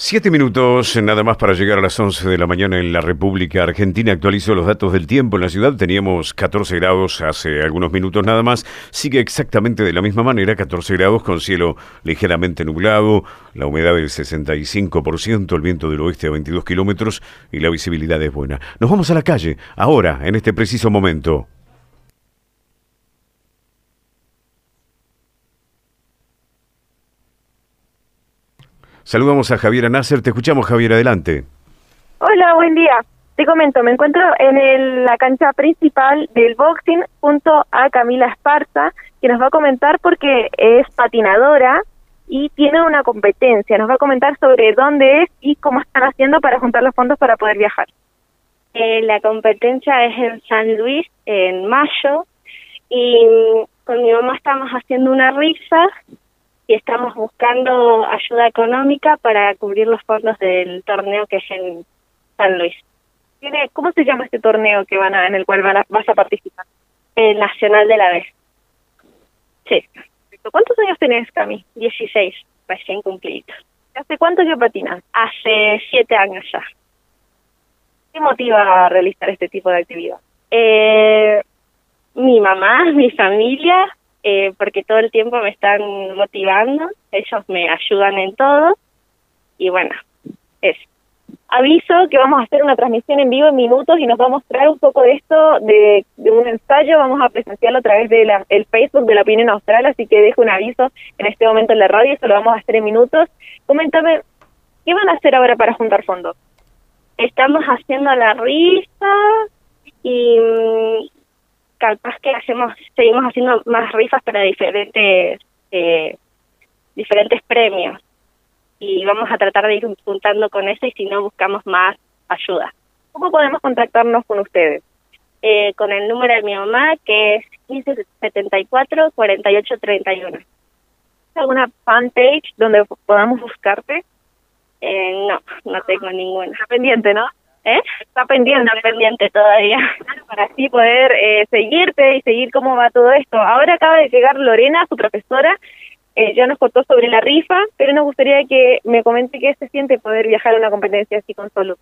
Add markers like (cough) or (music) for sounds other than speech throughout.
Siete minutos, nada más para llegar a las 11 de la mañana en la República Argentina. Actualizo los datos del tiempo en la ciudad. Teníamos 14 grados hace algunos minutos nada más. Sigue exactamente de la misma manera, 14 grados con cielo ligeramente nublado, la humedad del 65%, el viento del oeste a 22 kilómetros y la visibilidad es buena. Nos vamos a la calle, ahora, en este preciso momento. Saludamos a Javiera Nasser. Te escuchamos, Javier, adelante. Hola, buen día. Te comento, me encuentro en la cancha principal del boxing junto a Camila Esparza, que nos va a comentar porque es patinadora y tiene una competencia. Nos va a comentar sobre dónde es y cómo están haciendo para juntar los fondos para poder viajar. Eh, la competencia es en San Luis en mayo y con mi mamá estamos haciendo una rifa y estamos buscando ayuda económica para cubrir los fondos del torneo que es en San Luis. ¿Cómo se llama este torneo que van a, en el cual vas a participar? El Nacional de la Vez. Sí. ¿Cuántos años tenés, Cami? 16, recién cumplidos. ¿Hace cuánto que patinas? Hace siete años ya. ¿Qué motiva a realizar este tipo de actividad? Eh, mi mamá, mi familia, eh, porque todo el tiempo me están motivando, ellos me ayudan en todo y bueno, es. Aviso que vamos a hacer una transmisión en vivo en minutos y nos va a mostrar un poco de esto, de, un ensayo, vamos a presenciarlo a través del el Facebook de la opinión austral, así que dejo un aviso en este momento en la radio, eso lo vamos a hacer en minutos. Coméntame, ¿qué van a hacer ahora para juntar fondos? Estamos haciendo la risa y mm, capaz que hacemos seguimos haciendo más rifas para diferentes eh, diferentes premios y vamos a tratar de ir juntando con eso y si no buscamos más ayuda. ¿Cómo podemos contactarnos con ustedes? Eh, con el número de mi mamá que es 1574 4831. ¿Alguna fanpage donde podamos buscarte? Eh, no, no tengo ninguna. Está pendiente, ¿no? ¿Eh? Está pendiente, Está pendiente todavía. (laughs) Para así poder eh, seguirte y seguir cómo va todo esto. Ahora acaba de llegar Lorena, su profesora, eh, ya nos contó sobre la rifa, pero nos gustaría que me comente qué se siente poder viajar a una competencia así con Solo.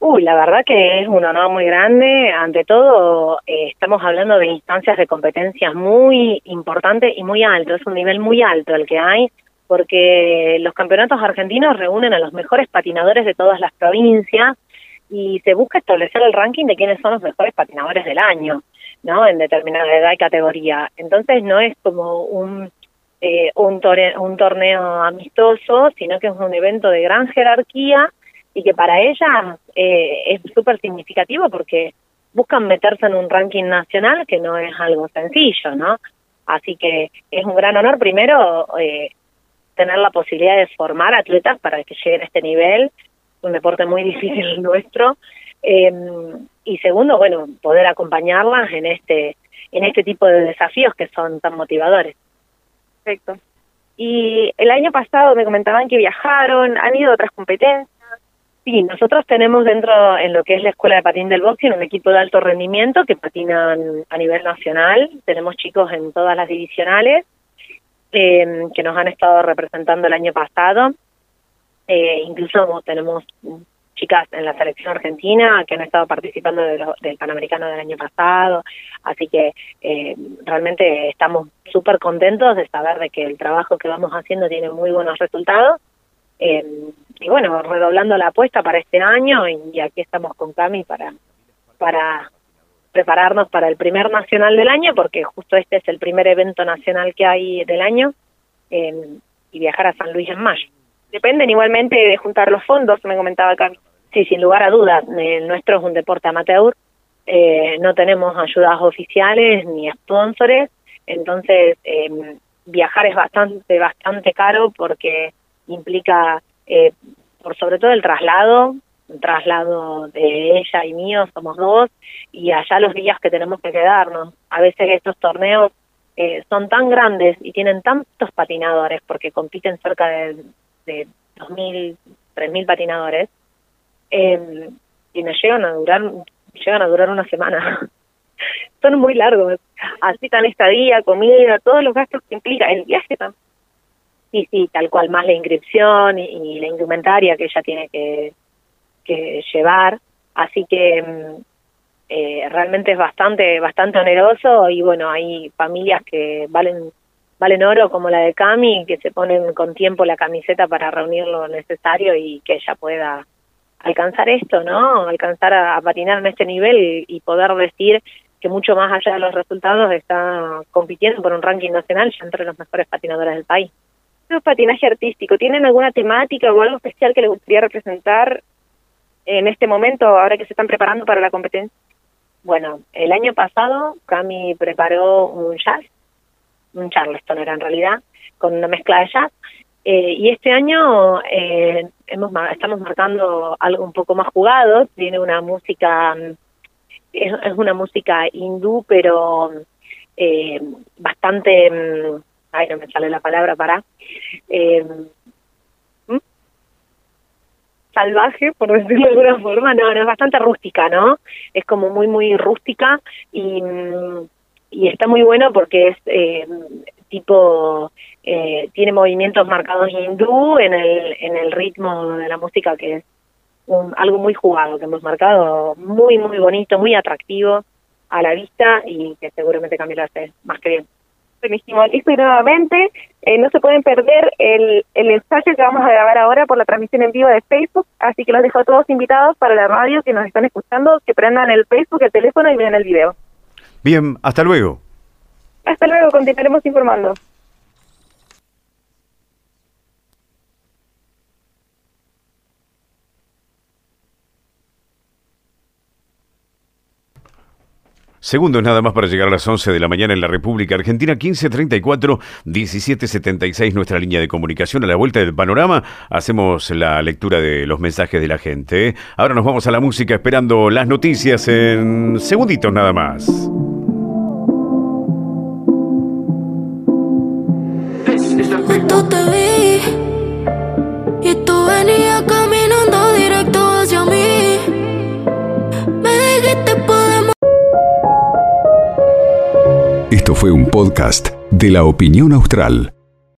Uy, la verdad que es un honor muy grande. Ante todo, eh, estamos hablando de instancias de competencias muy importantes y muy alto. Es un nivel muy alto el que hay, porque los campeonatos argentinos reúnen a los mejores patinadores de todas las provincias y se busca establecer el ranking de quiénes son los mejores patinadores del año, ¿no? En determinada edad y categoría. Entonces no es como un eh, un, un torneo amistoso, sino que es un evento de gran jerarquía y que para ella eh, es súper significativo porque buscan meterse en un ranking nacional que no es algo sencillo, ¿no? Así que es un gran honor primero eh, tener la posibilidad de formar atletas para que lleguen a este nivel un deporte muy difícil nuestro. Eh, y segundo, bueno, poder acompañarlas en este, en este tipo de desafíos que son tan motivadores. Perfecto. Y el año pasado me comentaban que viajaron, han ido a otras competencias. Sí, nosotros tenemos dentro, en lo que es la Escuela de Patín del Boxing, un equipo de alto rendimiento que patinan a nivel nacional. Tenemos chicos en todas las divisionales eh, que nos han estado representando el año pasado. Eh, incluso tenemos chicas en la selección argentina que han estado participando del Panamericano del año pasado, así que eh, realmente estamos súper contentos de saber de que el trabajo que vamos haciendo tiene muy buenos resultados. Eh, y bueno, redoblando la apuesta para este año y, aquí estamos con Cami para, para prepararnos para el primer nacional del año, porque justo este es el primer evento nacional que hay del año, y viajar a San Luis en mayo dependen igualmente de juntar los fondos, me comentaba Cami. Sí, sin lugar a dudas, el nuestro es un deporte amateur, eh, no tenemos ayudas oficiales ni sponsores, entonces em, viajar es bastante, bastante caro porque implica, eh, por sobre todo el traslado, el traslado de ella y mío, somos dos, y allá los días que tenemos que quedarnos. A veces estos torneos eh, son tan grandes y tienen tantos patinadores porque compiten cerca de de 2.000, 3.000 patinadores, eh, y me llegan a durar llegan a durar una semana. (laughs) son muy largos. Así tan estadía, comida, todos los gastos que implica, el viaje también. Sí, sí, tal cual, más la inscripción y, la indumentaria que ella tiene que, que llevar. Así que mm, eh, realmente es bastante, bastante oneroso y bueno, hay familias que valen valen oro como la de Cami, que se ponen con tiempo la camiseta para reunir lo necesario y que ella pueda alcanzar esto, ¿no? Alcanzar a, patinar en este nivel y, poder decir que mucho más allá de los resultados está compitiendo por un ranking nacional ya entre los mejores patinadores del país. ¿Es patinaje artístico? ¿Tienen alguna temática o algo especial que les gustaría representar en este momento, ahora que se están preparando para la competencia? Bueno, el año pasado Cami preparó un jazz un charleston era en realidad, con una mezcla de jazz. Eh, y este año eh, hemos, estamos marcando algo un poco más jugado, tiene una música, es, una música hindú, pero eh, bastante, mm, ay, no me sale la palabra para, salvaje, por decirlo de alguna forma, no, no, es bastante rústica, ¿no? Es como muy, muy rústica y mm, y está muy bueno porque es eh, tipo eh, tiene movimientos marcados hindú en el en el ritmo de la música que es algo muy jugado que hemos marcado muy muy bonito muy atractivo a la vista y que seguramente cambiará más que bien Buenísimo, listo y nuevamente eh, no se pueden perder el, el ensayo que vamos a grabar ahora por la transmisión en vivo de Facebook, así que los dejo a todos invitados para la radio que nos están escuchando, que prendan el Facebook, el teléfono y vean el video. Bien, hasta luego. Hasta luego, continuaremos informando. Segundos nada más para llegar a las 11 de la mañana en la República Argentina, 1534 1776, nuestra línea de comunicación. A la vuelta del panorama hacemos la lectura de los mensajes de la gente. Ahora nos vamos a la música esperando las noticias en segunditos nada más. De la opinión austral.